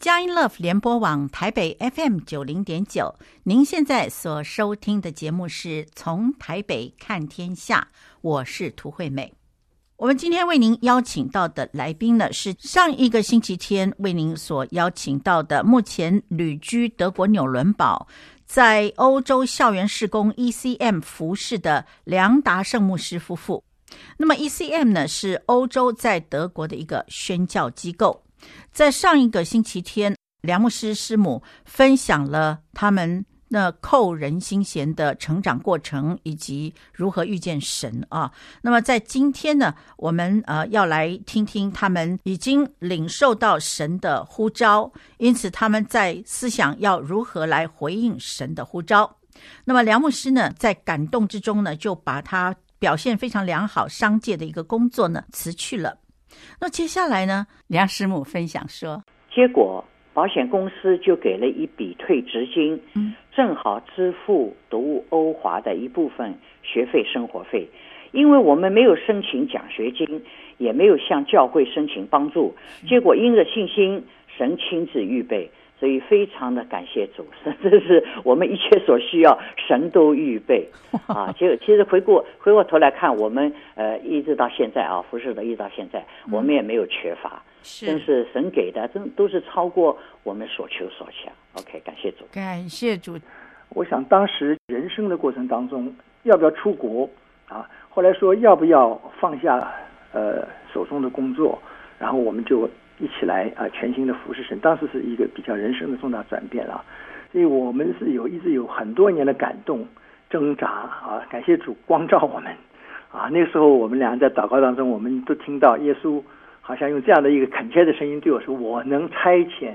佳音 Love 联播网台北 FM 九零点九，您现在所收听的节目是从台北看天下，我是涂惠美。我们今天为您邀请到的来宾呢，是上一个星期天为您所邀请到的，目前旅居德国纽伦堡，在欧洲校园事工 ECM 服侍的梁达圣牧师夫妇。那么 ECM 呢，是欧洲在德国的一个宣教机构。在上一个星期天，梁牧师师母分享了他们那扣人心弦的成长过程，以及如何遇见神啊。那么在今天呢，我们呃要来听听他们已经领受到神的呼召，因此他们在思想要如何来回应神的呼召。那么梁牧师呢，在感动之中呢，就把他表现非常良好商界的一个工作呢辞去了。那接下来呢？梁师母分享说，结果保险公司就给了一笔退职金，嗯，正好支付读欧华的一部分学费、生活费。因为我们没有申请奖学金，也没有向教会申请帮助，结果因着信心，神亲自预备。所以非常的感谢主，这是我们一切所需要，神都预备 啊。就其实回过回过头来看，我们呃一直到现在啊，服侍的一直到现在，我们也没有缺乏，是真是神给的，真都是超过我们所求所想。OK，感谢主，感谢主。我想当时人生的过程当中，要不要出国啊？后来说要不要放下呃手中的工作，然后我们就。一起来啊！全新的服侍神，当时是一个比较人生的重大转变了，所以我们是有一直有很多年的感动挣扎啊！感谢主光照我们啊！那时候我们俩在祷告当中，我们都听到耶稣好像用这样的一个恳切的声音对我说：“我能差遣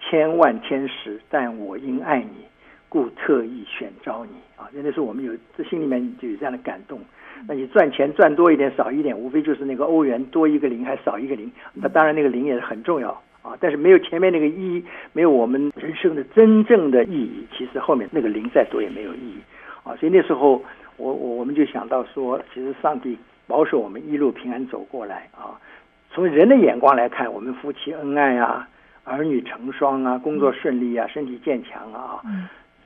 千万天使，但我因爱你，故特意选召你啊！”那时候我们有这心里面就有这样的感动。那你赚钱赚多一点少一点，无非就是那个欧元多一个零还少一个零。那当然那个零也是很重要啊，但是没有前面那个一，没有我们人生的真正的意义。其实后面那个零再多也没有意义啊。所以那时候我我我们就想到说，其实上帝保守我们一路平安走过来啊。从人的眼光来看，我们夫妻恩爱啊，儿女成双啊，工作顺利啊，身体健强啊，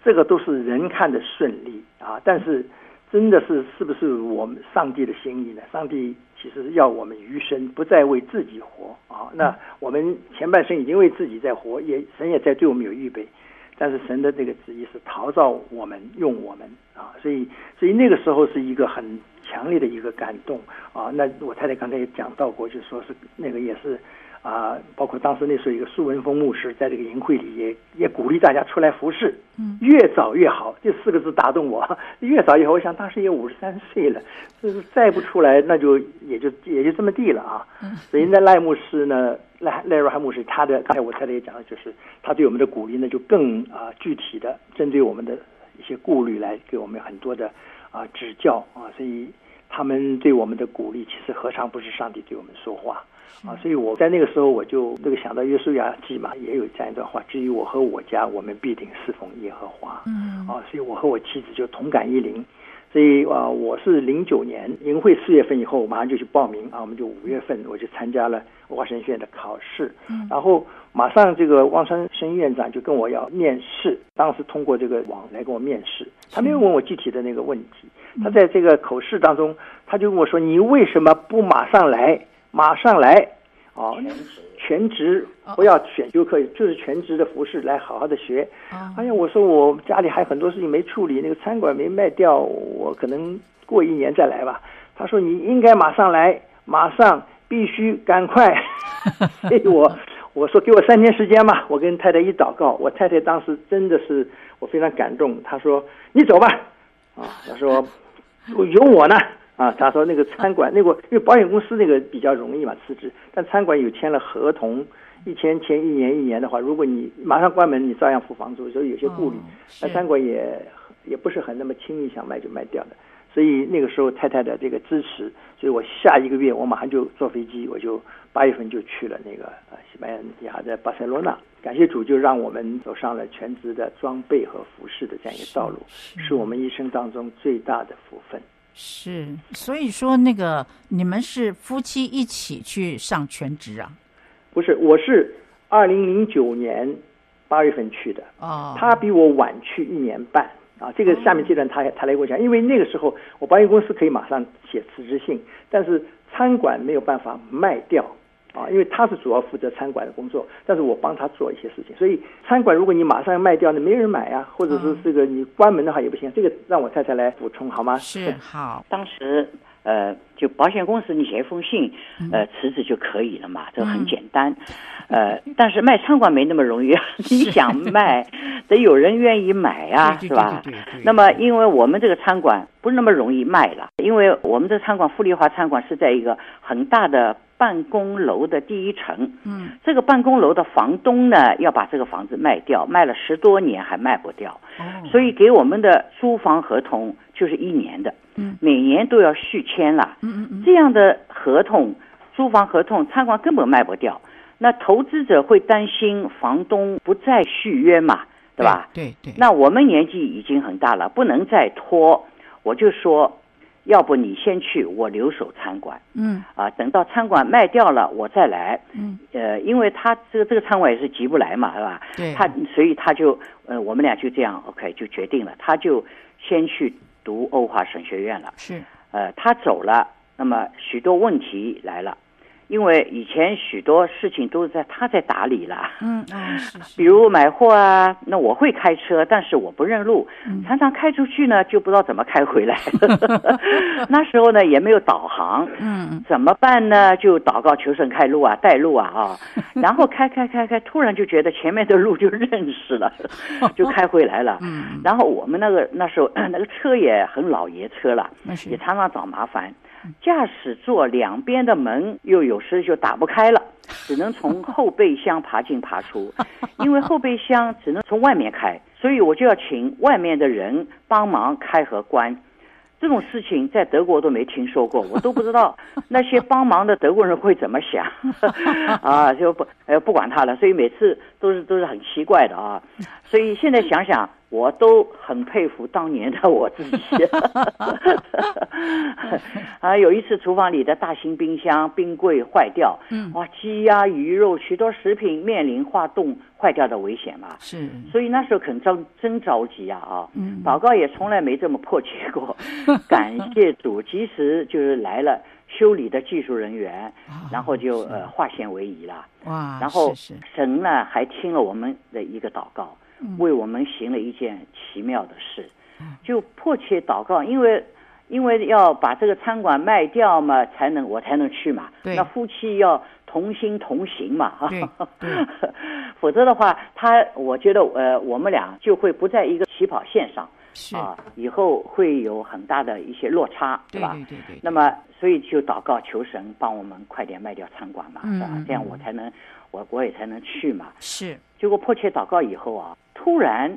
这个都是人看的顺利啊，但是。真的是是不是我们上帝的心意呢？上帝其实要我们余生不再为自己活啊。那我们前半生已经为自己在活，也神也在对我们有预备。但是神的这个旨意是陶造我们，用我们啊。所以，所以那个时候是一个很强烈的一个感动啊。那我太太刚才也讲到过，就说是那个也是。啊，包括当时那时候一个苏文峰牧师在这个营会里也也鼓励大家出来服侍，嗯，越早越好，这四个字打动我。越早越好，我想当时也五十三岁了，就是再不出来，那就也就也就这么地了啊。所以那赖牧师呢，赖赖若涵牧师，他的刚才我太太也讲了，就是他对我们的鼓励呢，就更啊具体的针对我们的一些顾虑来给我们很多的啊指教啊，所以他们对我们的鼓励，其实何尝不是上帝对我们说话？啊，所以我在那个时候，我就那个想到约书亚记嘛，也有这样一段话：至于我和我家，我们必定侍奉耶和华。嗯，啊，所以我和我妻子就同感一灵。所以啊，我是零九年营会四月份以后，我马上就去报名啊，我们就五月份我就参加了文化神学院的考试。嗯，然后马上这个汪山生院长就跟我要面试，当时通过这个网来跟我面试，他没有问我具体的那个问题，他在这个口试当中，他就跟我说：“你为什么不马上来？”马上来，啊，全职不要选修课，就是全职的服饰来好好的学。哎呀，我说我家里还有很多事情没处理，那个餐馆没卖掉，我可能过一年再来吧。他说你应该马上来，马上必须赶快。所以我我说给我三天时间吧，我跟太太一祷告，我太太当时真的是我非常感动，她说你走吧，啊，她说有我呢。啊，他说那个餐馆，那个因为保险公司那个比较容易嘛辞职，但餐馆有签了合同，一签签一年一年的话，如果你马上关门，你照样付房租，所以有些顾虑。那餐馆也也不是很那么轻易想卖就卖掉的，所以那个时候太太的这个支持，所以我下一个月我马上就坐飞机，我就八月份就去了那个呃西班牙的巴塞罗那。感谢主，就让我们走上了全职的装备和服饰的这样一个道路，是，是我们一生当中最大的福分。是，所以说那个你们是夫妻一起去上全职啊？不是，我是二零零九年八月份去的。哦，他比我晚去一年半啊。这个下面阶段他他来跟我讲，因为那个时候我保险公司可以马上写辞职信，但是餐馆没有办法卖掉。啊，因为他是主要负责餐馆的工作，但是我帮他做一些事情，所以餐馆如果你马上要卖掉，那没人买啊，或者是这个你关门的话也不行。这个让我太太来补充好吗？是好。当时呃，就保险公司你写一封信，呃，辞职就可以了嘛，这个很简单。呃，但是卖餐馆没那么容易，你想卖，得有人愿意买呀，是吧？那么因为我们这个餐馆不是那么容易卖了，因为我们这餐馆富丽华餐馆是在一个很大的。办公楼的第一层，嗯，这个办公楼的房东呢，要把这个房子卖掉，卖了十多年还卖不掉，哦，所以给我们的租房合同就是一年的，嗯，每年都要续签了，嗯嗯嗯，这样的合同，租房合同，餐馆根本卖不掉，那投资者会担心房东不再续约嘛，对吧？对对，对，那我们年纪已经很大了，不能再拖，我就说。要不你先去，我留守餐馆。嗯，啊，等到餐馆卖掉了，我再来。嗯，呃，因为他这个这个餐馆也是急不来嘛，是吧？对。他所以他就呃，我们俩就这样，OK，就决定了，他就先去读欧华神学院了。是。呃，他走了，那么许多问题来了。因为以前许多事情都是在他在打理了，嗯嗯，比如买货啊，那我会开车，但是我不认路，嗯、常常开出去呢就不知道怎么开回来。那时候呢也没有导航，嗯，怎么办呢？就祷告求神开路啊，带路啊啊，然后开开开开，突然就觉得前面的路就认识了，就开回来了。嗯，然后我们那个那时候 那个车也很老爷车了，也常常找麻烦。驾驶座两边的门又有时就打不开了，只能从后备箱爬进爬出，因为后备箱只能从外面开，所以我就要请外面的人帮忙开和关。这种事情在德国都没听说过，我都不知道 那些帮忙的德国人会怎么想 啊，就不呃不管他了，所以每次都是都是很奇怪的啊，所以现在想想。我都很佩服当年的我自己。啊，有一次厨房里的大型冰箱、冰柜坏掉，嗯，哇，鸡鸭鱼肉许多食品面临化冻坏掉的危险嘛。是，所以那时候可真真着急啊啊！嗯，祷告也从来没这么迫切过。感谢主，及时就是来了修理的技术人员，然后就呃化险为夷了。哇，然后神呢还听了我们的一个祷告。为我们行了一件奇妙的事，就迫切祷告，因为因为要把这个餐馆卖掉嘛，才能我才能去嘛。对，那夫妻要同心同行嘛，否则的话，他我觉得呃，我们俩就会不在一个起跑线上，是。啊，以后会有很大的一些落差，对吧？对对对。那么，所以就祷告求神帮我们快点卖掉餐馆嘛，是吧？这样我才能我我也才能去嘛。是。结果迫切祷告以后啊。突然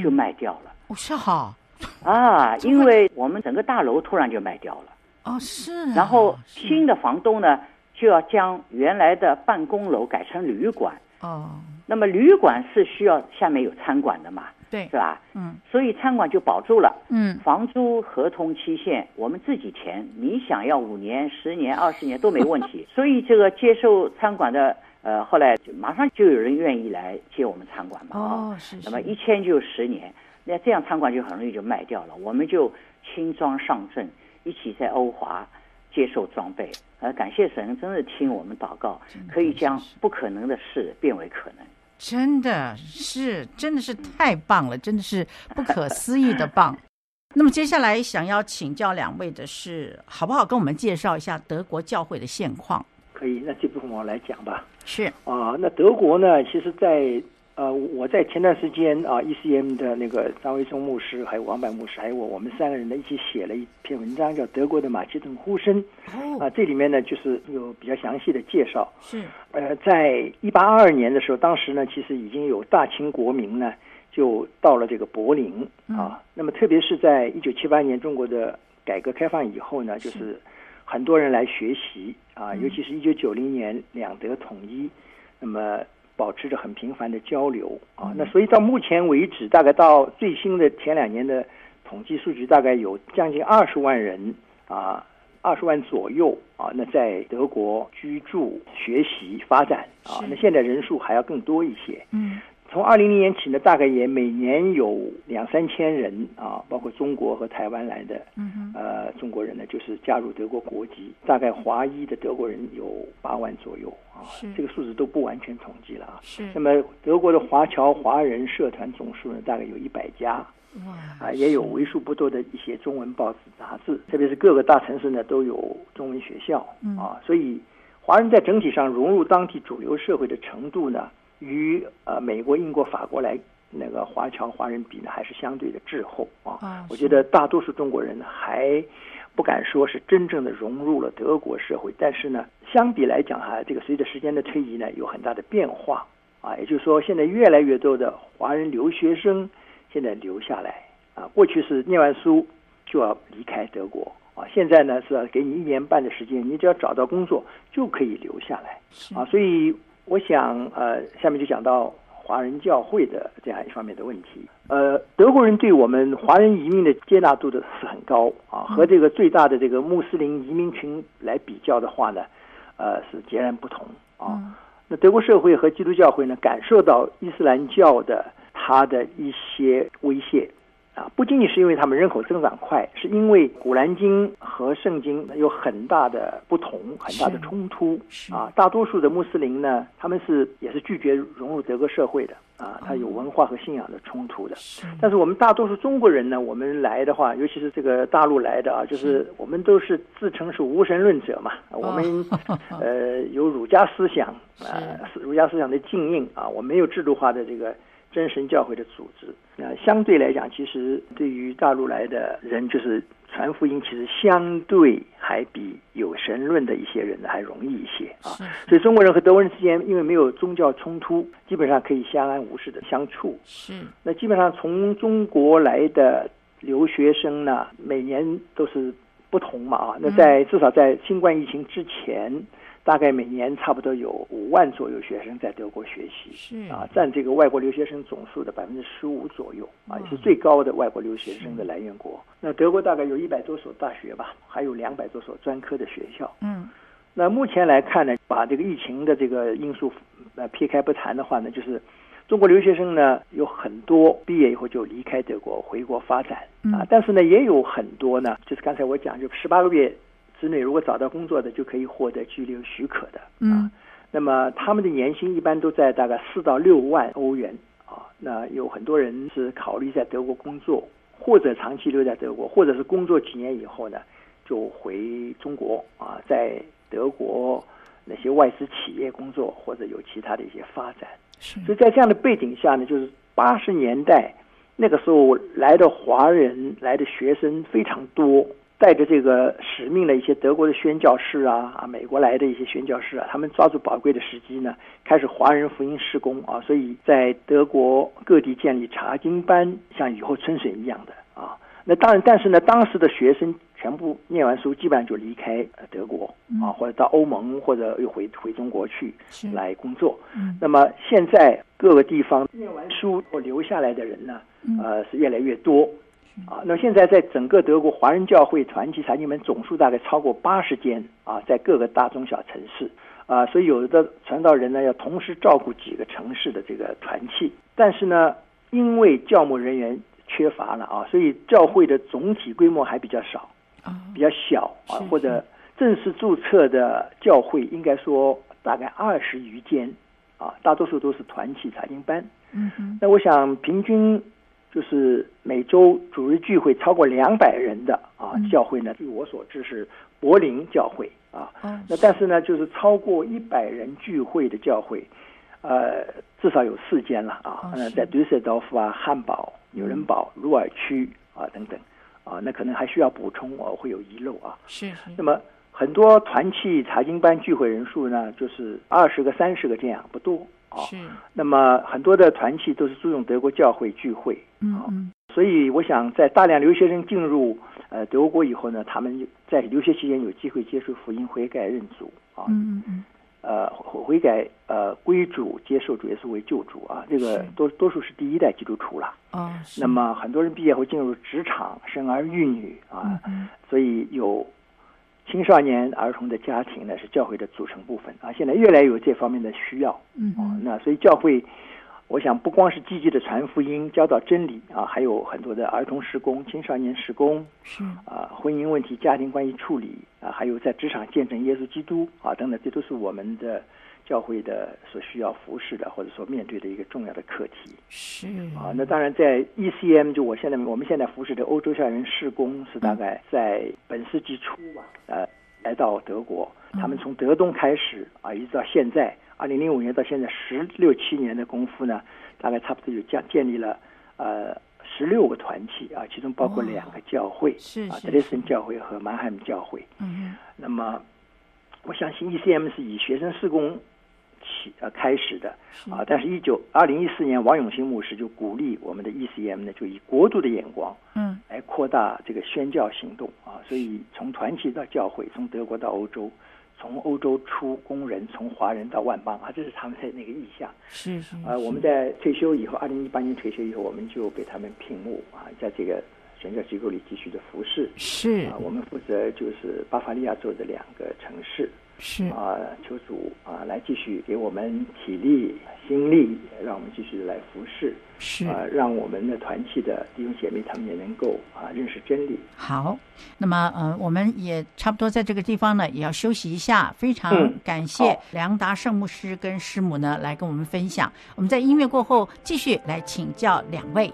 就卖掉了，哦，是哈，啊，因为我们整个大楼突然就卖掉了，哦，是，然后新的房东呢就要将原来的办公楼改成旅馆，哦，那么旅馆是需要下面有餐馆的嘛，对，是吧？嗯，所以餐馆就保住了，嗯，房租合同期限我们自己填，你想要五年、十年、二十年都没问题，所以这个接受餐馆的。呃，后来就马上就有人愿意来接我们餐馆嘛，哦，是，是。那么一签就十年，那这样餐馆就很容易就卖掉了。我们就轻装上阵，一起在欧华接受装备。呃，感谢神，真的听我们祷告，可以将不可能的事变为可能。真的是，真的是太棒了，真的是不可思议的棒。那么接下来想要请教两位的是，好不好跟我们介绍一下德国教会的现况？可以，那这部分我来讲吧。是啊，那德国呢？其实在，在呃，我在前段时间啊，ECM 的那个张维松牧师，还有王柏牧师，还有我，我们三个人呢，一起写了一篇文章，叫《德国的马其顿呼声》。哦。啊，这里面呢，就是有比较详细的介绍。是。呃，在一八二二年的时候，当时呢，其实已经有大清国民呢，就到了这个柏林啊。嗯、那么，特别是在一九七八年中国的改革开放以后呢，就是。很多人来学习啊，尤其是一九九零年两德统一，那么保持着很频繁的交流啊。那所以到目前为止，大概到最新的前两年的统计数据，大概有将近二十万人啊二十万左右啊，那在德国居住、学习、发展啊，那现在人数还要更多一些。嗯。从二零零年起呢，大概也每年有两三千人啊，包括中国和台湾来的，嗯呃，中国人呢，就是加入德国国籍。大概华裔的德国人有八万左右啊，这个数字都不完全统计了啊。是。那么德国的华侨华人社团总数呢，大概有一百家。哇。啊，也有为数不多的一些中文报纸杂志，特别是各个大城市呢都有中文学校啊，所以华人在整体上融入当地主流社会的程度呢，与呃美国、英国、法国来那个华侨华人比呢，还是相对的滞后啊。啊我觉得大多数中国人呢，还不敢说是真正的融入了德国社会，但是呢，相比来讲哈，这个随着时间的推移呢，有很大的变化啊。也就是说，现在越来越多的华人留学生现在留下来啊。过去是念完书就要离开德国啊，现在呢是要给你一年半的时间，你只要找到工作就可以留下来啊。所以。我想，呃，下面就讲到华人教会的这样一方面的问题。呃，德国人对我们华人移民的接纳度的是很高啊，和这个最大的这个穆斯林移民群来比较的话呢，呃，是截然不同啊。那德国社会和基督教会呢，感受到伊斯兰教的它的一些威胁。啊，不仅仅是因为他们人口增长快，是因为《古兰经》和圣经有很大的不同，很大的冲突。啊，大多数的穆斯林呢，他们是也是拒绝融入德国社会的。啊，他有文化和信仰的冲突的。但是我们大多数中国人呢，我们来的话，尤其是这个大陆来的啊，就是我们都是自称是无神论者嘛。我们 呃有儒家思想啊，儒家思想的禁印啊，我没有制度化的这个。真神教会的组织，那相对来讲，其实对于大陆来的人，就是传福音，其实相对还比有神论的一些人呢还容易一些啊。所以中国人和德国人之间，因为没有宗教冲突，基本上可以相安无事的相处。是。那基本上从中国来的留学生呢，每年都是不同嘛啊。那在至少在新冠疫情之前。大概每年差不多有五万左右学生在德国学习，是啊，占这个外国留学生总数的百分之十五左右，啊，也是最高的外国留学生的来源国。那德国大概有一百多所大学吧，还有两百多所专科的学校。嗯，那目前来看呢，把这个疫情的这个因素呃撇开不谈的话呢，就是中国留学生呢有很多毕业以后就离开德国回国发展啊，但是呢也有很多呢，就是刚才我讲就十八个月。之内，如果找到工作的，就可以获得居留许可的。嗯、啊，那么他们的年薪一般都在大概四到六万欧元啊。那有很多人是考虑在德国工作，或者长期留在德国，或者是工作几年以后呢，就回中国啊，在德国那些外资企业工作，或者有其他的一些发展。是。所以在这样的背景下呢，就是八十年代那个时候来的华人来的学生非常多。带着这个使命的一些德国的宣教士啊啊，美国来的一些宣教士啊，他们抓住宝贵的时机呢，开始华人福音施工啊，所以在德国各地建立查经班，像雨后春笋一样的啊。那当然，但是呢，当时的学生全部念完书，基本上就离开德国啊，或者到欧盟，或者又回回中国去来工作。那么现在各个地方念完书或留下来的人呢，呃，是越来越多。啊，那现在在整个德国华人教会团契财经门总数大概超过八十间啊，在各个大中小城市啊，所以有的传道人呢要同时照顾几个城市的这个团契，但是呢，因为教牧人员缺乏了啊，所以教会的总体规模还比较少啊，比较小啊，或者正式注册的教会应该说大概二十余间啊，大多数都是团契财经班。嗯哼，那我想平均。就是每周主日聚会超过两百人的啊，教会呢，据我所知是柏林教会啊。那但是呢，就是超过一百人聚会的教会，呃，至少有四间了啊。那在杜塞道夫啊、汉堡、纽伦堡、鲁尔区啊等等啊，那可能还需要补充，我会有遗漏啊。是。那么很多团契查经班聚会人数呢，就是二十个、三十个这样，不多。是，那么很多的团契都是租用德国教会聚会，嗯嗯，所以我想在大量留学生进入呃德国以后呢，他们在留学期间有机会接受福音、悔改、认主啊，嗯嗯呃悔改呃归主、接受主耶稣为救主啊，这个多多数是第一代基督徒了。哦。那么很多人毕业后进入职场、生儿育女啊，所以有青少年儿童的家庭呢是教会的组成部分啊。现在越来越有这方面的需要，嗯、哦，那所以教会，我想不光是积极的传福音、教导真理啊，还有很多的儿童施工、青少年施工，是啊，婚姻问题、家庭关系处理啊，还有在职场见证耶稣基督啊等等，这都是我们的。教会的所需要服侍的，或者说面对的一个重要的课题是啊。那当然，在 ECM 就我现在我们现在服侍的欧洲校园事工是大概在本世纪初吧，呃，来到德国，他们从德东开始啊，一直到现在，二零零五年到现在十六七年的功夫呢，大概差不多有建建立了呃十六个团体啊，其中包括两个教会，啊，德累森教会和曼海姆教会。嗯，那么我相信 ECM 是以学生事工。起呃开始的啊，但是，一九二零一四年，王永兴牧师就鼓励我们的 ECM 呢，就以国度的眼光，嗯，来扩大这个宣教行动啊。所以，从团体到教会，从德国到欧洲，从欧洲出工人，从华人到万邦啊，这是他们的那个意向。是是。啊，我们在退休以后，二零一八年退休以后，我们就给他们聘牧啊，在这个宣教机构里继续的服侍。是啊，我们负责就是巴伐利亚州的两个城市。是啊，求主啊，来继续给我们体力、心力，让我们继续来服侍。是啊，让我们的团契的弟兄姐妹他们也能够啊认识真理。好，那么呃，我们也差不多在这个地方呢，也要休息一下。非常感谢梁达圣牧师跟师母呢来跟我们分享。我们在音乐过后继续来请教两位。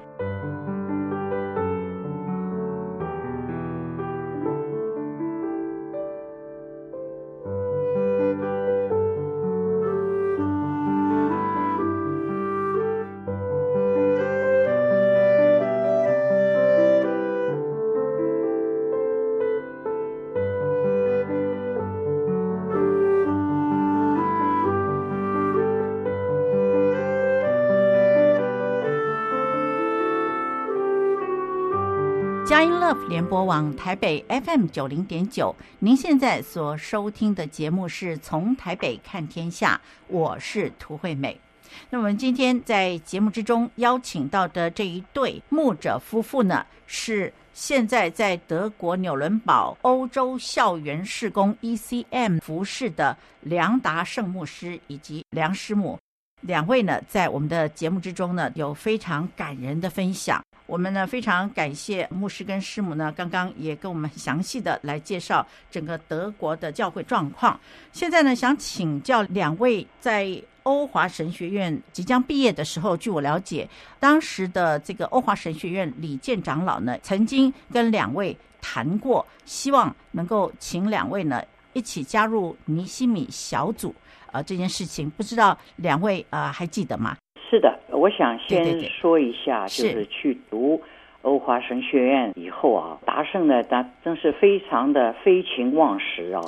佳音 Love 联播网台北 FM 九零点九，您现在所收听的节目是从台北看天下，我是涂惠美。那我们今天在节目之中邀请到的这一对牧者夫妇呢，是现在在德国纽伦堡欧洲校园事工 ECM 服侍的梁达圣牧师以及梁师母。两位呢，在我们的节目之中呢，有非常感人的分享。我们呢非常感谢牧师跟师母呢，刚刚也跟我们详细的来介绍整个德国的教会状况。现在呢，想请教两位，在欧华神学院即将毕业的时候，据我了解，当时的这个欧华神学院李健长老呢，曾经跟两位谈过，希望能够请两位呢一起加入尼西米小组。呃，这件事情不知道两位呃还记得吗？是的，我想先说一下，就是去读。欧华神学院以后啊，达胜呢，他真是非常的废寝忘食啊，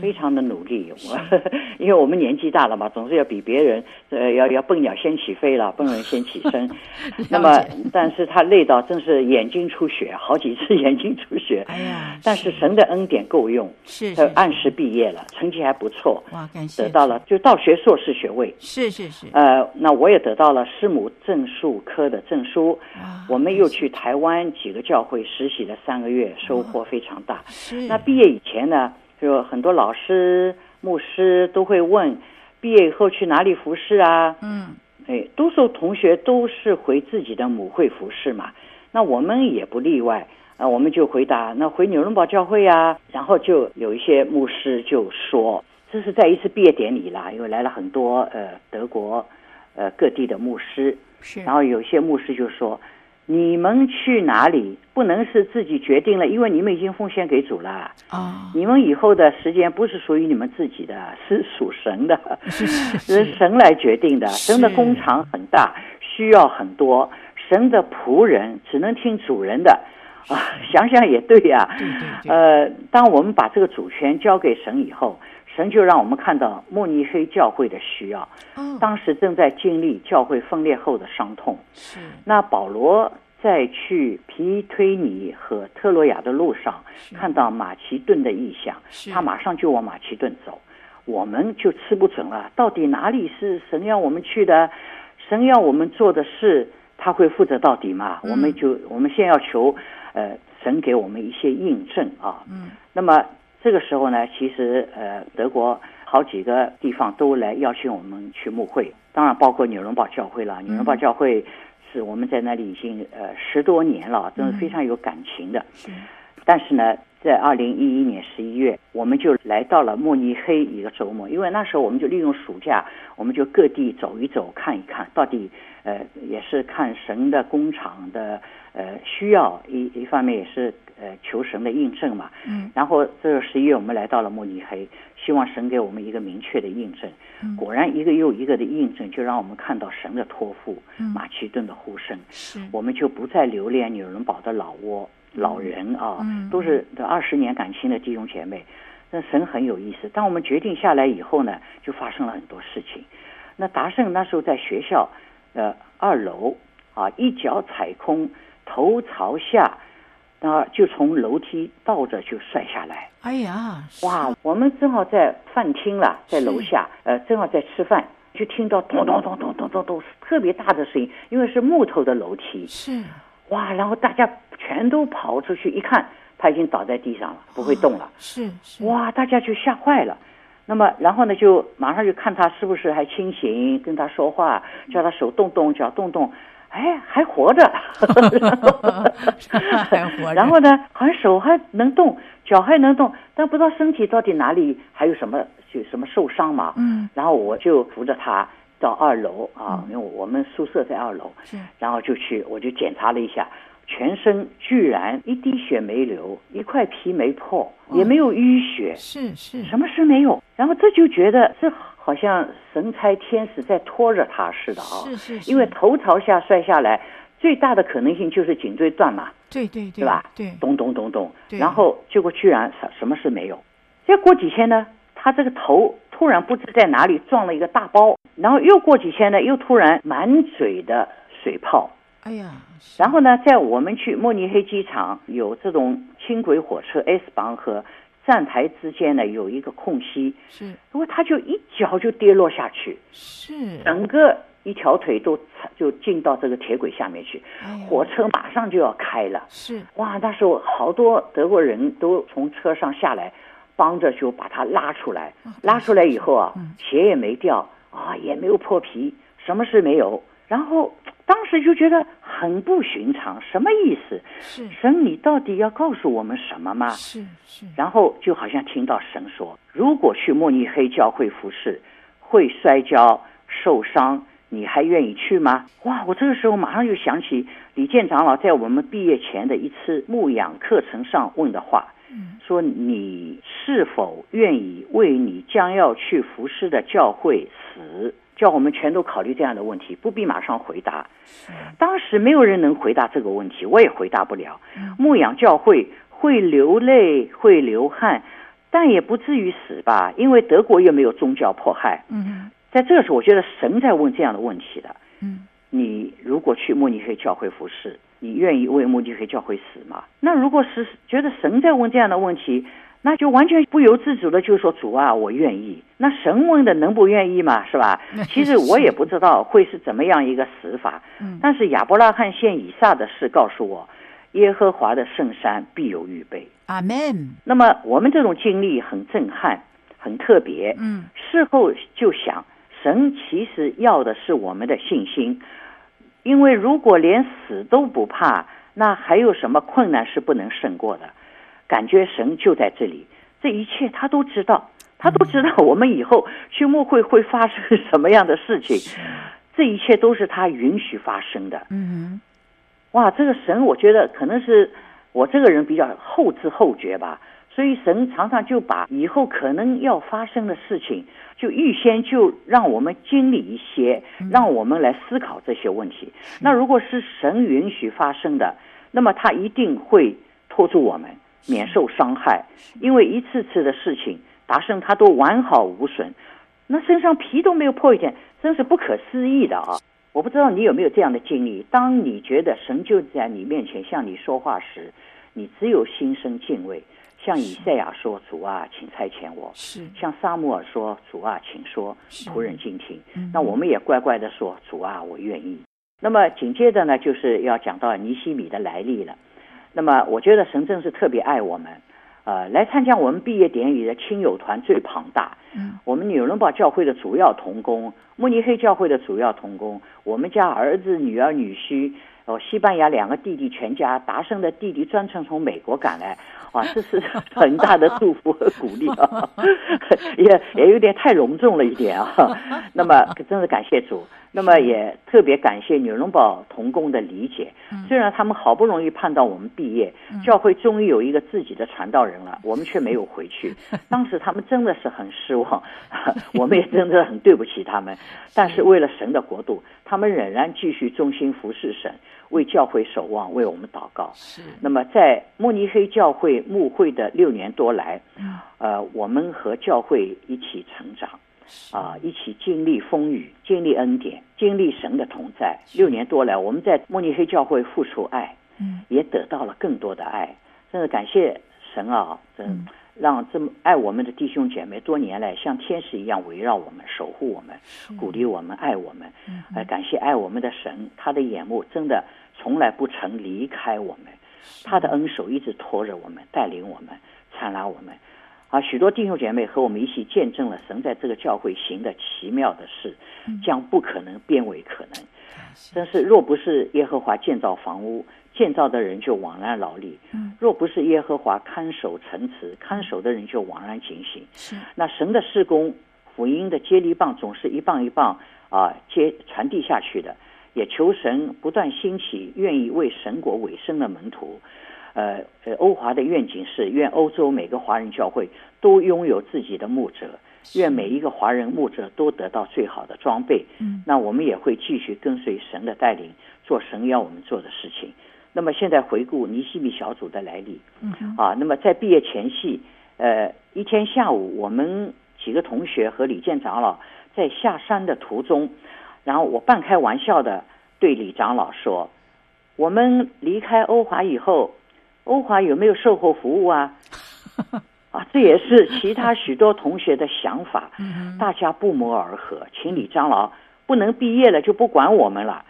非常的努力。我 因为我们年纪大了嘛，总是要比别人呃要要笨鸟先起飞了，笨人先起身。那么，但是他累到真是眼睛出血，好几次眼睛出血。哎呀！但是神的恩典够用，是他按时毕业了，成绩还不错。哇，感谢！得到了就道学硕士学位。是是是。呃，那我也得到了师母证书科的证书。我们又去。台湾几个教会实习了三个月，收获非常大。是。那毕业以前呢，就很多老师、牧师都会问，毕业以后去哪里服侍啊？嗯。哎，多数同学都是回自己的母会服侍嘛。那我们也不例外啊，我们就回答，那回纽伦堡教会啊。然后就有一些牧师就说，这是在一次毕业典礼啦，因为来了很多呃德国呃各地的牧师。是。然后有些牧师就说。你们去哪里不能是自己决定了，因为你们已经奉献给主了。啊，你们以后的时间不是属于你们自己的，是属神的，是神来决定的。神的工厂很大，需要很多，神的仆人只能听主人的。啊，想想也对呀。呃，当我们把这个主权交给神以后。神就让我们看到慕尼黑教会的需要，当时正在经历教会分裂后的伤痛。是。那保罗在去皮推尼和特洛亚的路上，看到马其顿的意象，他马上就往马其顿走。我们就吃不准了，到底哪里是神要我们去的？神要我们做的事，他会负责到底吗？我们就我们先要求，呃，神给我们一些印证啊。嗯。那么。这个时候呢，其实呃，德国好几个地方都来邀请我们去牧会，当然包括纽伦堡教会了。纽伦堡教会是我们在那里已经呃十多年了，真是非常有感情的。嗯、但是呢，在二零一一年十一月，我们就来到了慕尼黑一个周末，因为那时候我们就利用暑假，我们就各地走一走，看一看到底呃，也是看神的工厂的呃需要，一一方面也是。呃，求神的印证嘛，嗯，然后这个十一月我们来到了慕尼黑，希望神给我们一个明确的印证。嗯，果然一个又一个的印证，就让我们看到神的托付，嗯，马其顿的呼声，是，我们就不再留恋纽伦堡的老窝老人啊，嗯，都是这二十年感情的弟兄姐妹。那神很有意思，当我们决定下来以后呢，就发生了很多事情。那达胜那时候在学校，呃，二楼啊，一脚踩空，头朝下。啊，就从楼梯倒着就摔下来。哎呀，哇！我们正好在饭厅了，在楼下，呃，正好在吃饭，就听到咚咚咚咚咚咚咚特别大的声音，因为是木头的楼梯。是，哇！然后大家全都跑出去一看，他已经倒在地上了，不会动了。是是。哇！大家就吓坏了。那么，然后呢，就马上就看他是不是还清醒，跟他说话，叫他手动动，脚动动。哎，还活着，还活着。然后呢，好像手还能动，脚还能动，但不知道身体到底哪里还有什么，就什么受伤嘛。嗯。然后我就扶着他到二楼啊，因为我们宿舍在二楼。是。然后就去，我就检查了一下，全身居然一滴血没流，一块皮没破，也没有淤血。是是。什么事没有？然后这就觉得这。好像神差天使在拖着他似的啊！是是是，因为头朝下摔下来，最大的可能性就是颈椎断嘛。对对对，对吧？对，咚咚咚咚。然后结果居然什什么事没有。再过几天呢，他这个头突然不知在哪里撞了一个大包，然后又过几天呢，又突然满嘴的水泡。哎呀！然后呢，在我们去慕尼黑机场有这种轻轨火车 S 班和。站台之间呢，有一个空隙，是，如果他就一脚就跌落下去，是，整个一条腿都就进到这个铁轨下面去，哎，火车马上就要开了，是，哇，那时候好多德国人都从车上下来，帮着就把他拉出来，哦，拉出来以后啊，嗯，鞋也没掉啊，也没有破皮，什么事没有，然后。当时就觉得很不寻常，什么意思？是神，你到底要告诉我们什么吗？是是。然后就好像听到神说：“如果去慕尼黑教会服侍，会摔跤受伤，你还愿意去吗？”哇！我这个时候马上就想起李健长老在我们毕业前的一次牧养课程上问的话，嗯，说你是否愿意为你将要去服侍的教会死？叫我们全都考虑这样的问题，不必马上回答。当时没有人能回答这个问题，我也回答不了。牧养教会会流泪，会流汗，但也不至于死吧？因为德国又没有宗教迫害。嗯，在这个时候，我觉得神在问这样的问题的。嗯，你如果去慕尼黑教会服侍，你愿意为慕尼黑教会死吗？那如果是觉得神在问这样的问题，那就完全不由自主的就说主啊，我愿意。那神问的能不愿意吗？是吧？其实我也不知道会是怎么样一个死法。嗯。但是亚伯拉罕献以撒的事告诉我，耶和华的圣山必有预备。阿门。那么我们这种经历很震撼，很特别。嗯。事后就想，神其实要的是我们的信心，因为如果连死都不怕，那还有什么困难是不能胜过的？感觉神就在这里，这一切他都知道，他都知道我们以后去牧会会发生什么样的事情，这一切都是他允许发生的。嗯，哇，这个神，我觉得可能是我这个人比较后知后觉吧，所以神常常就把以后可能要发生的事情，就预先就让我们经历一些，让我们来思考这些问题。那如果是神允许发生的，那么他一定会拖住我们。免受伤害，因为一次次的事情，达生他都完好无损，那身上皮都没有破一点，真是不可思议的啊！我不知道你有没有这样的经历，当你觉得神就在你面前向你说话时，你只有心生敬畏，像以赛亚说：“主啊，请差遣我。”是，像撒母耳说：“主啊，请说，仆人静听。”那我们也乖乖的说：“主啊，我愿意。”那么紧接着呢，就是要讲到尼西米的来历了。那么，我觉得神真是特别爱我们，呃，来参加我们毕业典礼的亲友团最庞大。嗯，我们纽伦堡教会的主要同工，慕尼黑教会的主要同工，我们家儿子、女儿、女婿，哦，西班牙两个弟弟全家，达生的弟弟专程从美国赶来。哇，这是 很大的祝福和鼓励啊，也也有点太隆重了一点啊。那么，真是感谢主。那么，也特别感谢纽伦堡童工的理解。虽然他们好不容易盼到我们毕业，教会终于有一个自己的传道人了，我们却没有回去。当时他们真的是很失望，我们也真的很对不起他们。但是为了神的国度，他们仍然继续忠心服侍神。为教会守望，为我们祷告。是。那么，在慕尼黑教会牧会的六年多来，呃，我们和教会一起成长，啊、呃，一起经历风雨，经历恩典，经历神的同在。六年多来，我们在慕尼黑教会付出爱，嗯，也得到了更多的爱。真的感谢神啊！真。嗯让这么爱我们的弟兄姐妹多年来像天使一样围绕我们、守护我们、鼓励我们、爱我们。呃，感谢爱我们的神，他的眼目真的从来不曾离开我们，他的恩手一直托着我们、带领我们、参拉我们。啊，许多弟兄姐妹和我们一起见证了神在这个教会行的奇妙的事，将不可能变为可能。真是若不是耶和华建造房屋，建造的人就枉然劳力；若不是耶和华看守城池，看守的人就枉然警醒。是，那神的施工，福音的接力棒总是一棒一棒啊接传递下去的。也求神不断兴起愿意为神国委身的门徒。呃呃，欧华的愿景是愿欧洲每个华人教会都拥有自己的牧者，愿每一个华人牧者都得到最好的装备。嗯，那我们也会继续跟随神的带领，做神要我们做的事情。那么现在回顾尼西米小组的来历，嗯，啊，那么在毕业前夕，呃，一天下午，我们几个同学和李健长老在下山的途中，然后我半开玩笑的对李长老说：“我们离开欧华以后，欧华有没有售后服务啊？” 啊，这也是其他许多同学的想法，大家不谋而合，请李长老不能毕业了就不管我们了。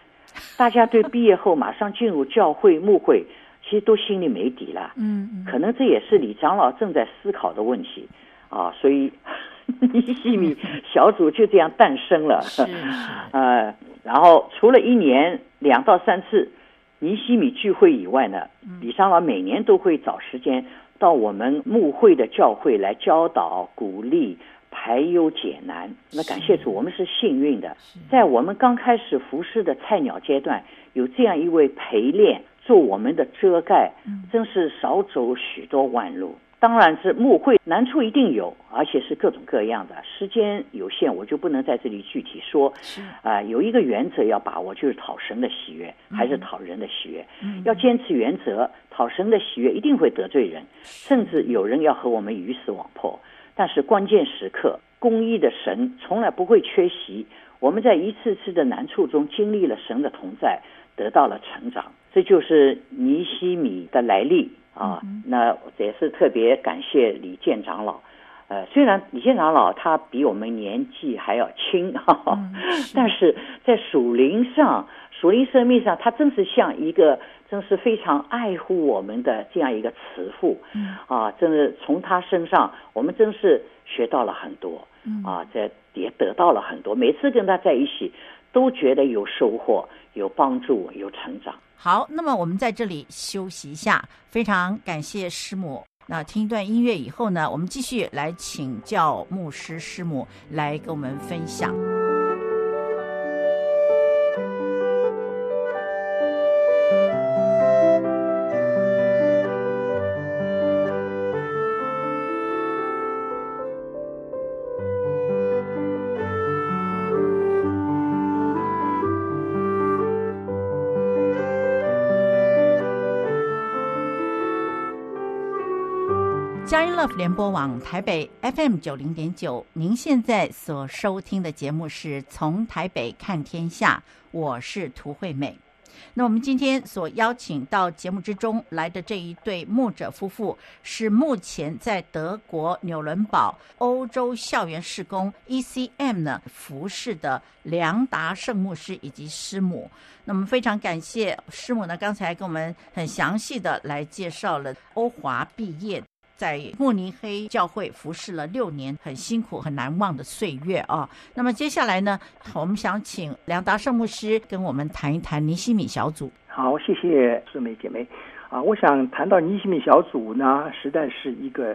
大家对毕业后马上进入教会牧会，其实都心里没底了。嗯，可能这也是李长老正在思考的问题啊。所以 一西米小组就这样诞生了。是，呃，然后除了一年两到三次尼西米聚会以外呢，李长老每年都会找时间到我们牧会的教会来教导、鼓励。排忧解难，那感谢主，我们是幸运的，在我们刚开始服侍的菜鸟阶段，有这样一位陪练做我们的遮盖，真是少走许多弯路。当然是牧会难处一定有，而且是各种各样的。时间有限，我就不能在这里具体说。是啊、呃，有一个原则要把握，就是讨神的喜悦，还是讨人的喜悦。要坚持原则，讨神的喜悦一定会得罪人，甚至有人要和我们鱼死网破。但是关键时刻，公义的神从来不会缺席。我们在一次次的难处中经历了神的同在，得到了成长。这就是尼西米的来历啊。那也是特别感谢李健长老。呃，虽然李健长老他比我们年纪还要轻，哈哈，但是在属灵上、属灵生命上，他真是像一个。真是非常爱护我们的这样一个慈父，嗯啊，真是从他身上，我们真是学到了很多，啊，这也得到了很多。每次跟他在一起，都觉得有收获、有帮助、有成长。好，那么我们在这里休息一下，非常感谢师母。那听一段音乐以后呢，我们继续来请教牧师师母来跟我们分享。佳音 Love 联播网台北 FM 九零点九，您现在所收听的节目是从台北看天下，我是涂惠美。那我们今天所邀请到节目之中来的这一对牧者夫妇，是目前在德国纽伦堡欧洲校园事工 ECM 呢服侍的梁达圣牧师以及师母。那么非常感谢师母呢，刚才跟我们很详细的来介绍了欧华毕业。在慕尼黑教会服侍了六年，很辛苦、很难忘的岁月啊。那么接下来呢，我们想请梁达圣牧师跟我们谈一谈尼西米小组。好，谢谢素梅姐妹啊。我想谈到尼西米小组呢，实在是一个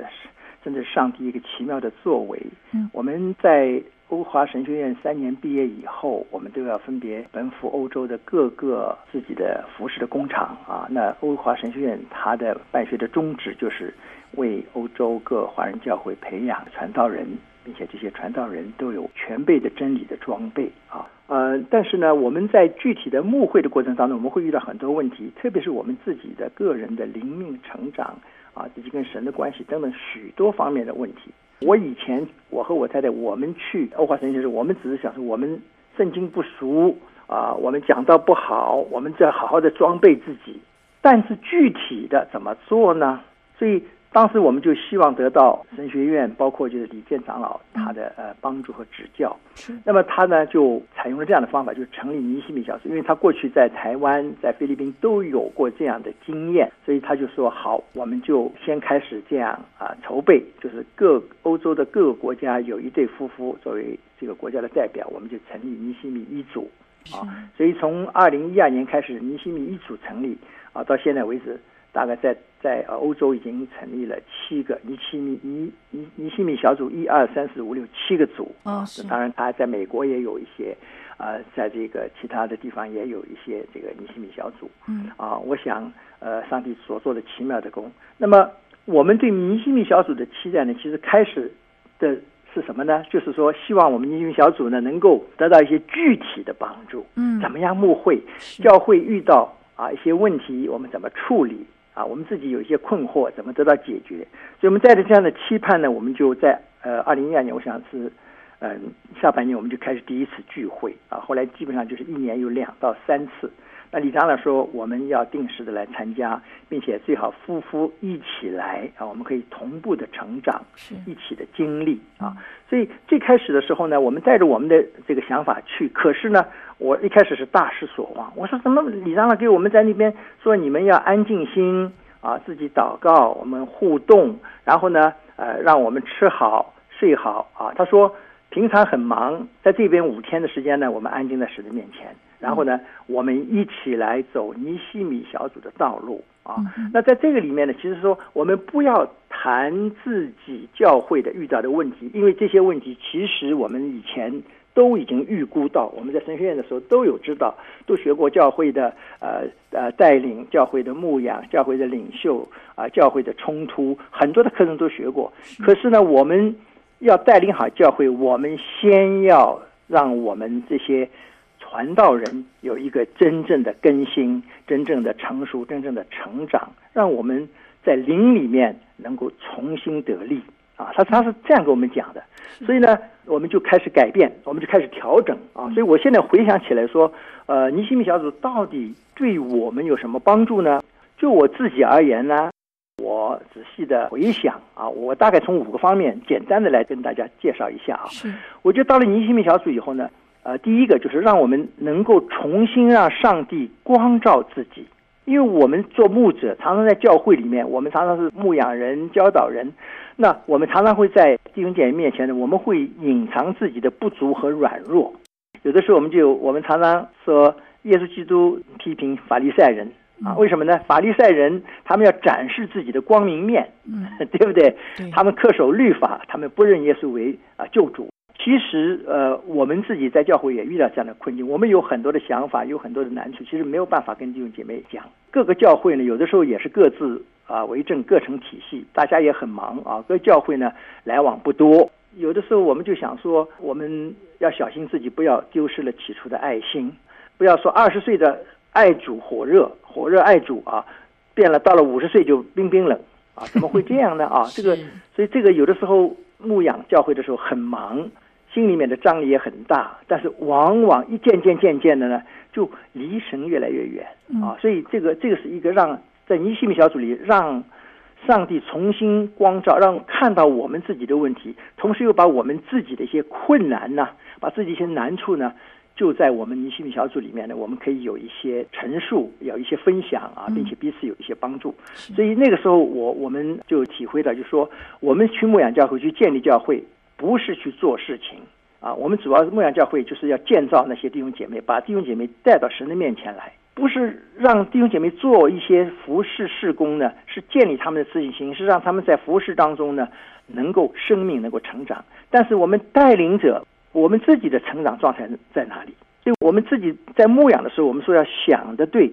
真的上帝一个奇妙的作为。嗯，我们在。欧华神学院三年毕业以后，我们都要分别奔赴欧洲的各个自己的服饰的工厂啊。那欧华神学院它的办学的宗旨就是为欧洲各华人教会培养传道人，并且这些传道人都有全备的真理的装备啊。呃，但是呢，我们在具体的牧会的过程当中，我们会遇到很多问题，特别是我们自己的个人的灵命成长啊，自己跟神的关系等等许多方面的问题。我以前，我和我太太，我们去欧华神学院，我们只是想说，我们圣经不熟啊，我们讲道不好，我们就要好好的装备自己。但是具体的怎么做呢？所以。当时我们就希望得到神学院，包括就是李健长老他的呃帮助和指教。是。那么他呢就采用了这样的方法，就成立尼西米小组。因为他过去在台湾、在菲律宾都有过这样的经验，所以他就说好，我们就先开始这样啊筹备，就是各欧洲的各个国家有一对夫妇作为这个国家的代表，我们就成立尼西米一组啊。所以从二零一二年开始，尼西米一组成立啊，到现在为止。大概在在呃欧洲已经成立了七个尼西米尼尼尼西米小组，一二三四五六七个组啊。当然，他在美国也有一些，呃，在这个其他的地方也有一些这个尼西米小组。嗯啊，我想呃，上帝所做的奇妙的功。那么，我们对尼西米小组的期待呢，其实开始的是什么呢？就是说，希望我们尼西米小组呢，能够得到一些具体的帮助。嗯，怎么样牧会？教会遇到啊一些问题，我们怎么处理？啊，我们自己有一些困惑，怎么得到解决？所以我们带着这样的期盼呢，我们就在呃二零一二年，我想是嗯、下半年，我们就开始第一次聚会啊。后来基本上就是一年有两到三次。那李长老说，我们要定时的来参加，并且最好夫妇一起来啊，我们可以同步的成长，一起的经历啊。所以最开始的时候呢，我们带着我们的这个想法去，可是呢，我一开始是大失所望。我说怎么李长老给我们在那边说，你们要安静心啊，自己祷告，我们互动，然后呢，呃，让我们吃好睡好啊。他说平常很忙，在这边五天的时间呢，我们安静在神的面前。然后呢，我们一起来走尼西米小组的道路啊。那在这个里面呢，其实说我们不要谈自己教会的遇到的问题，因为这些问题其实我们以前都已经预估到。我们在神学院的时候都有知道，都学过教会的呃呃带领、教会的牧养、教会的领袖啊、呃、教会的冲突，很多的课程都学过。可是呢，我们要带领好教会，我们先要让我们这些。传道人有一个真正的更新、真正的成熟、真正的成长，让我们在灵里面能够重新得力啊！他他是这样跟我们讲的，所以呢，我们就开始改变，我们就开始调整啊！所以我现在回想起来说，呃，尼西米小组到底对我们有什么帮助呢？就我自己而言呢，我仔细的回想啊，我大概从五个方面简单的来跟大家介绍一下啊。是，我觉得到了尼西米小组以后呢。呃，第一个就是让我们能够重新让上帝光照自己，因为我们做牧者，常常在教会里面，我们常常是牧养人、教导人，那我们常常会在弟兄姐妹面前呢，我们会隐藏自己的不足和软弱。有的时候，我们就我们常常说，耶稣基督批评法利赛人啊，为什么呢？法利赛人他们要展示自己的光明面，嗯，对不对？对，他们恪守律法，他们不认耶稣为啊救主。其实，呃，我们自己在教会也遇到这样的困境。我们有很多的想法，有很多的难处，其实没有办法跟弟兄姐妹讲。各个教会呢，有的时候也是各自啊为政，各成体系，大家也很忙啊。各教会呢来往不多，有的时候我们就想说，我们要小心自己，不要丢失了起初的爱心，不要说二十岁的爱主火热，火热爱主啊，变了到了五十岁就冰冰冷啊，怎么会这样呢？啊，这个，所以这个有的时候牧养教会的时候很忙。心里面的张力也很大，但是往往一渐渐渐渐的呢，就离神越来越远啊。所以这个这个是一个让在尼西米小组里让上帝重新光照，让看到我们自己的问题，同时又把我们自己的一些困难呢，把自己一些难处呢，就在我们尼西米小组里面呢，我们可以有一些陈述，有一些分享啊，并且彼此有一些帮助。嗯、所以那个时候我，我我们就体会到，就是说，我们去牧养教会，去建立教会，不是去做事情啊。我们主要是牧养教会，就是要建造那些弟兄姐妹，把弟兄姐妹带到神的面前来，不是让弟兄姐妹做一些服侍事工呢，是建立他们的自信心，是让他们在服侍当中呢，能够生命能够成长。但是我们带领者。我们自己的成长状态在哪里？所以我们自己在牧养的时候，我们说要想的对，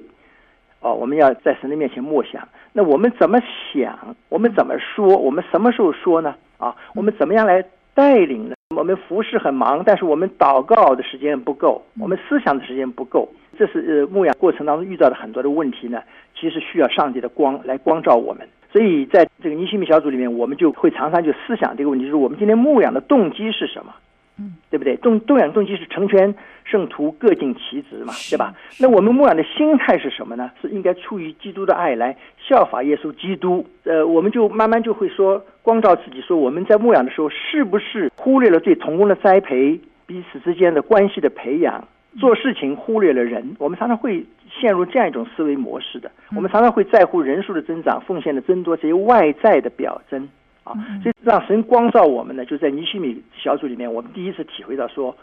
哦，我们要在神的面前默想。那我们怎么想？我们怎么说？我们什么时候说呢？啊，我们怎么样来带领呢？我们服侍很忙，但是我们祷告的时间不够，我们思想的时间不够。这是呃牧养过程当中遇到的很多的问题呢。其实需要上帝的光来光照我们。所以在这个尼西米小组里面，我们就会常常就思想这个问题：就是我们今天牧养的动机是什么？嗯，对不对？动动养动机是成全圣徒，各尽其职嘛，对吧？那我们牧养的心态是什么呢？是应该出于基督的爱来效法耶稣基督。呃，我们就慢慢就会说，光照自己说，我们在牧养的时候，是不是忽略了对童工的栽培、彼此之间的关系的培养、做事情忽略了人？我们常常会陷入这样一种思维模式的。我们常常会在乎人数的增长、奉献的增多这些外在的表征。啊，所以让神光照我们呢，就在尼西米小组里面，我们第一次体会到说，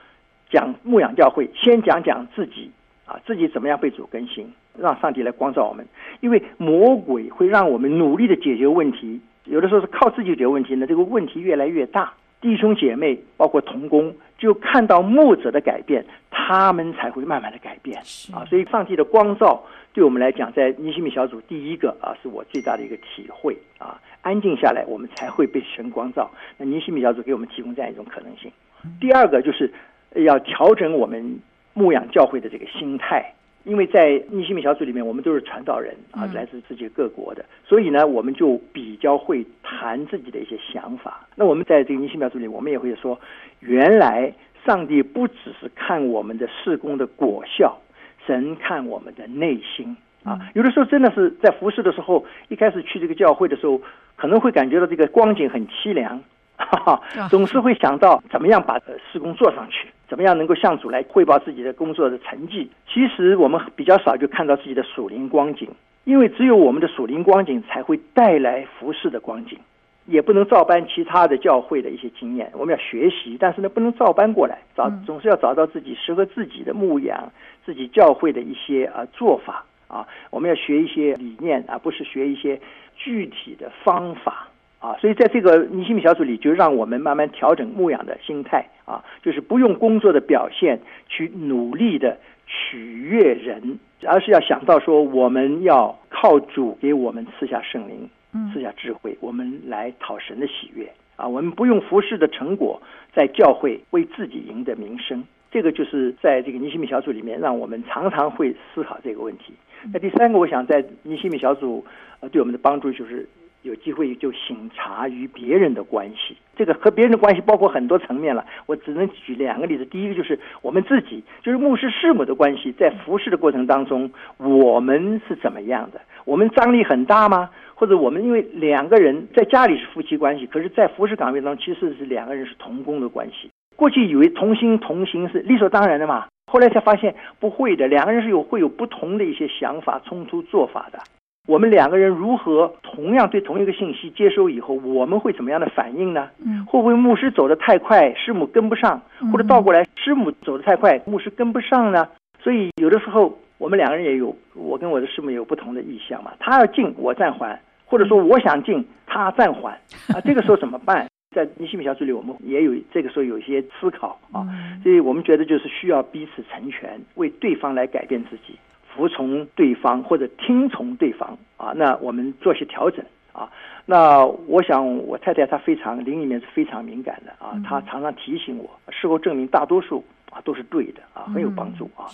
讲牧养教会，先讲讲自己啊，自己怎么样被主更新，让上帝来光照我们。因为魔鬼会让我们努力的解决问题，有的时候是靠自己解决问题呢，这个问题越来越大。弟兄姐妹，包括同工，就看到牧者的改变，他们才会慢慢的改变啊。所以上帝的光照，对我们来讲，在尼西米小组，第一个啊，是我最大的一个体会啊。安静下来，我们才会被神光照。那尼西米小组给我们提供这样一种可能性。第二个就是要调整我们牧养教会的这个心态，因为在尼西米小组里面，我们都是传道人啊，来自世界各国的，所以呢，我们就比较会谈自己的一些想法。那我们在这个尼西米小组里，我们也会说，原来上帝不只是看我们的事工的果效，神看我们的内心。啊，有的时候真的是在服侍的时候，一开始去这个教会的时候，可能会感觉到这个光景很凄凉，哈哈，总是会想到怎么样把施工做上去，怎么样能够向主来汇报自己的工作的成绩。其实我们比较少就看到自己的属灵光景，因为只有我们的属灵光景才会带来服侍的光景，也不能照搬其他的教会的一些经验。我们要学习，但是呢，不能照搬过来，找总是要找到自己适合自己的牧养、自己教会的一些啊做法。啊，我们要学一些理念，而不是学一些具体的方法啊。所以在这个尼西米小组里，就让我们慢慢调整牧养的心态啊，就是不用工作的表现去努力的取悦人，而是要想到说，我们要靠主给我们赐下圣灵，赐下智慧，我们来讨神的喜悦啊。我们不用服侍的成果在教会为自己赢得名声。这个就是在这个尼西米小组里面，让我们常常会思考这个问题。那第三个，我想在尼西米小组呃对我们的帮助，就是有机会就省察与别人的关系。这个和别人的关系包括很多层面了，我只能举两个例子。第一个就是我们自己，就是牧师师母的关系，在服侍的过程当中，我们是怎么样的？我们张力很大吗？或者我们因为两个人在家里是夫妻关系，可是在服侍岗位当中，其实是两个人是同工的关系。过去以为同心同行是理所当然的嘛，后来才发现不会的，两个人是有会有不同的一些想法、冲突做法的。我们两个人如何同样对同一个信息接收以后，我们会怎么样的反应呢？嗯，会不会牧师走得太快，师母跟不上，或者倒过来，师母走得太快，牧师跟不上呢？所以有的时候我们两个人也有，我跟我的师母有不同的意向嘛，他要进我暂缓，或者说我想进他暂缓，啊，这个时候怎么办？在尼西米小组里，我们也有这个时候有一些思考啊，所以我们觉得就是需要彼此成全，为对方来改变自己，服从对方或者听从对方啊。那我们做些调整啊。那我想我太太她非常灵里面是非常敏感的啊，她常常提醒我，事后证明大多数啊都是对的啊，很有帮助啊。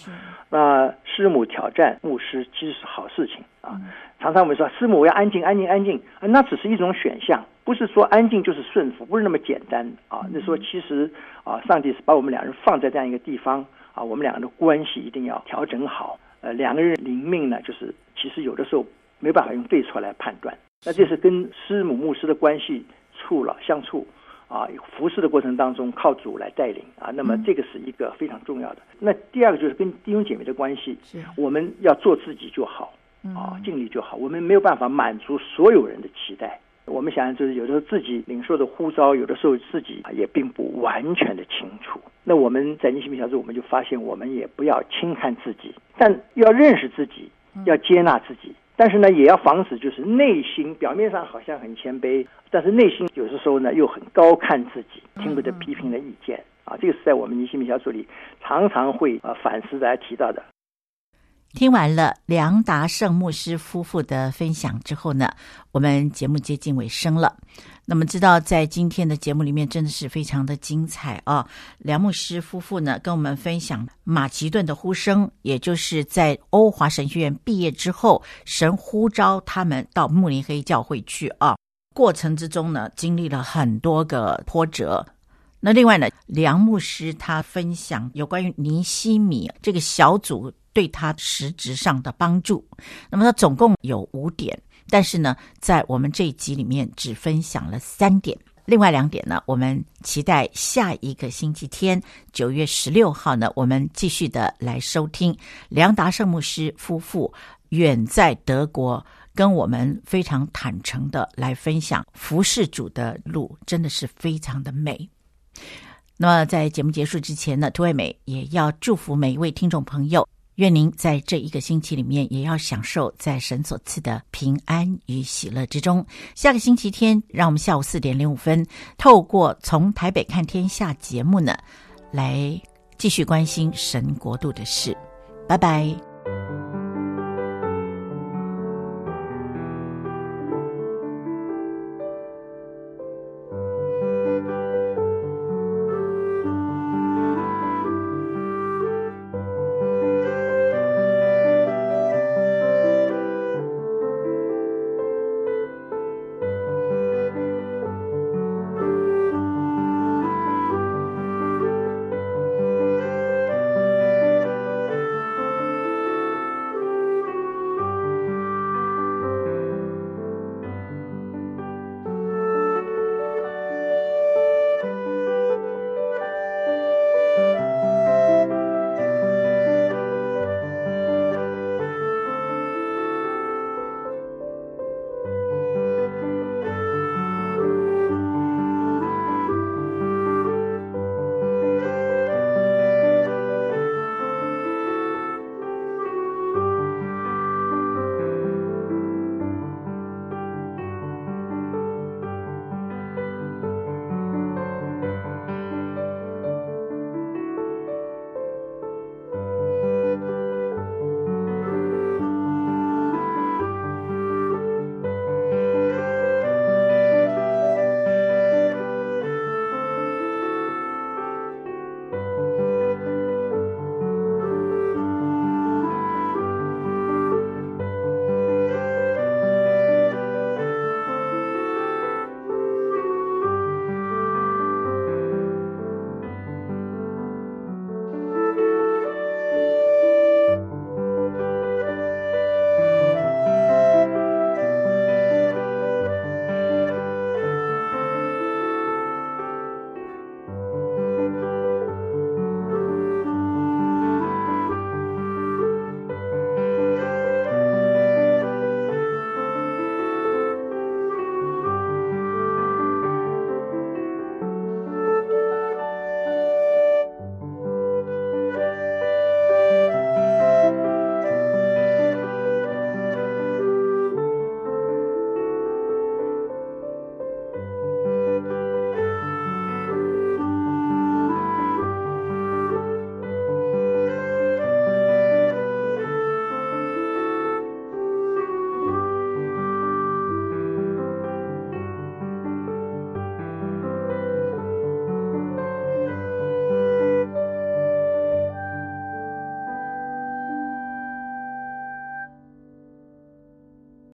那师母挑战牧师其实是好事情啊。常常我们说师母我要安静安静安静，那只是一种选项。不是说安静就是顺服，不是那么简单啊！那说其实啊，上帝是把我们两人放在这样一个地方啊，我们两个人的关系一定要调整好。呃，两个人灵命呢，就是其实有的时候没办法用对错来判断。那这是跟师母牧师的关系处了相处啊，服侍的过程当中靠主来带领啊，那么这个是一个非常重要的。那第二个就是跟弟兄姐妹的关系，是我们要做自己就好啊，尽力就好。我们没有办法满足所有人的期待。我们想想，就是有的时候自己领受的呼召，有的时候自己也并不完全的清楚。那我们在尼西米小组，我们就发现，我们也不要轻看自己，但要认识自己，要接纳自己。但是呢，也要防止就是内心表面上好像很谦卑，但是内心有的时候呢又很高看自己，听不得批评的意见啊。这个是在我们尼西米小组里常常会啊反思来提到的。听完了梁达胜牧师夫妇的分享之后呢，我们节目接近尾声了。那么知道在今天的节目里面真的是非常的精彩啊！梁牧师夫妇呢跟我们分享马其顿的呼声，也就是在欧华神学院毕业之后，神呼召他们到慕尼黑教会去啊。过程之中呢，经历了很多个波折。那另外呢，梁牧师他分享有关于尼西米这个小组。对他实质上的帮助，那么他总共有五点，但是呢，在我们这一集里面只分享了三点，另外两点呢，我们期待下一个星期天九月十六号呢，我们继续的来收听梁达圣牧师夫妇远在德国跟我们非常坦诚的来分享服侍主的路，真的是非常的美。那么在节目结束之前呢，涂惠美也要祝福每一位听众朋友。愿您在这一个星期里面也要享受在神所赐的平安与喜乐之中。下个星期天，让我们下午四点零五分，透过从台北看天下节目呢，来继续关心神国度的事。拜拜。